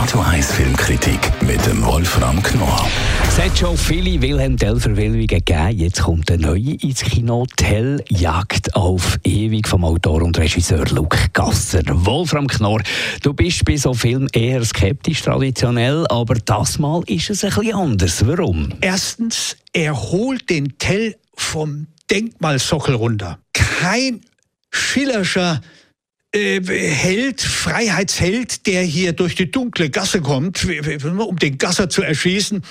Radio 1 Filmkritik mit dem Wolfram Knorr. Es hat schon viele Wilhelm Tell-Verfilmungen gegeben. Jetzt kommt eine neue ins Kino. Tell Jagd auf ewig vom Autor und Regisseur Luke Gasser. Wolfram Knorr, du bist bei so Filmen eher skeptisch traditionell, aber das Mal ist es ein bisschen anders. Warum? Erstens, er holt den Tell vom Denkmalsockel runter. Kein Schillerscher äh, Held, Freiheitsheld, der hier durch die dunkle Gasse kommt, um den Gasser zu erschießen.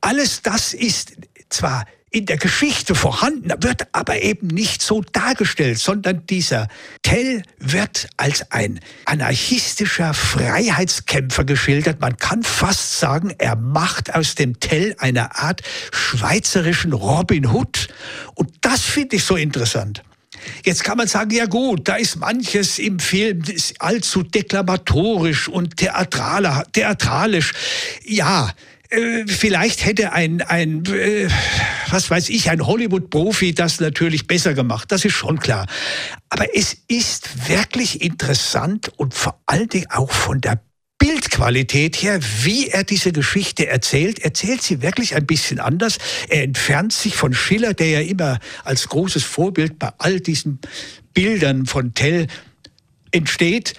Alles das ist zwar in der Geschichte vorhanden, wird aber eben nicht so dargestellt, sondern dieser Tell wird als ein anarchistischer Freiheitskämpfer geschildert. Man kann fast sagen, er macht aus dem Tell eine Art schweizerischen Robin Hood. Und das finde ich so interessant. Jetzt kann man sagen, ja gut, da ist manches im Film allzu deklamatorisch und theatralisch. Ja, äh, vielleicht hätte ein, ein äh, was weiß ich, ein Hollywood-Profi das natürlich besser gemacht. Das ist schon klar. Aber es ist wirklich interessant und vor allen Dingen auch von der Bildqualität her, wie er diese Geschichte erzählt, erzählt sie wirklich ein bisschen anders. Er entfernt sich von Schiller, der ja immer als großes Vorbild bei all diesen Bildern von Tell entsteht.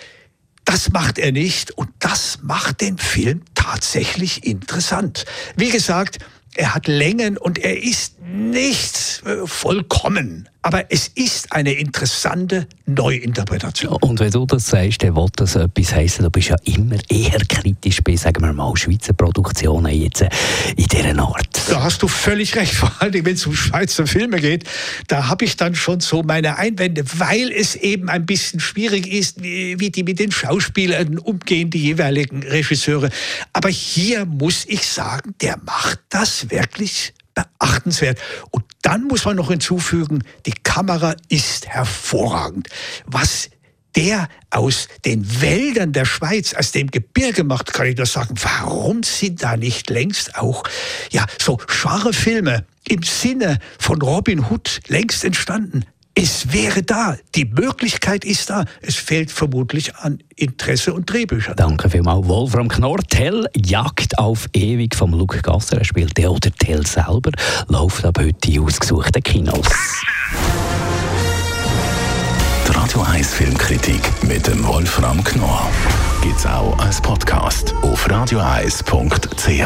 Das macht er nicht und das macht den Film tatsächlich interessant. Wie gesagt, er hat Längen und er ist nicht äh, vollkommen. Aber es ist eine interessante Neuinterpretation. Und wenn du das sagst, dann will das etwas heißen. Du bist ja immer eher kritisch bei, sagen wir mal, Schweizer Produktionen jetzt äh, in dieser Art. Da hast du völlig recht. Vor allem, wenn es um Schweizer Filme geht, da habe ich dann schon so meine Einwände, weil es eben ein bisschen schwierig ist, wie, wie die mit den Schauspielern umgehen, die jeweiligen Regisseure. Aber hier muss ich sagen, der macht das wirklich beachtenswert. Und dann muss man noch hinzufügen, die Kamera ist hervorragend. Was der aus den Wäldern der Schweiz, aus dem Gebirge macht, kann ich nur sagen, warum sind da nicht längst auch, ja, so scharfe Filme im Sinne von Robin Hood längst entstanden? Es wäre da, die Möglichkeit ist da. Es fehlt vermutlich an Interesse und Drehbüchern. Danke vielmals, Wolfram Knorr. Tell Jagd auf ewig vom Luke Gasser. Er spielt der oder Tell selber, läuft ab heute in ausgesuchten Kinos. Die Radio 1 Filmkritik mit dem Wolfram Knorr gibt es auch als Podcast auf radioeis.ch.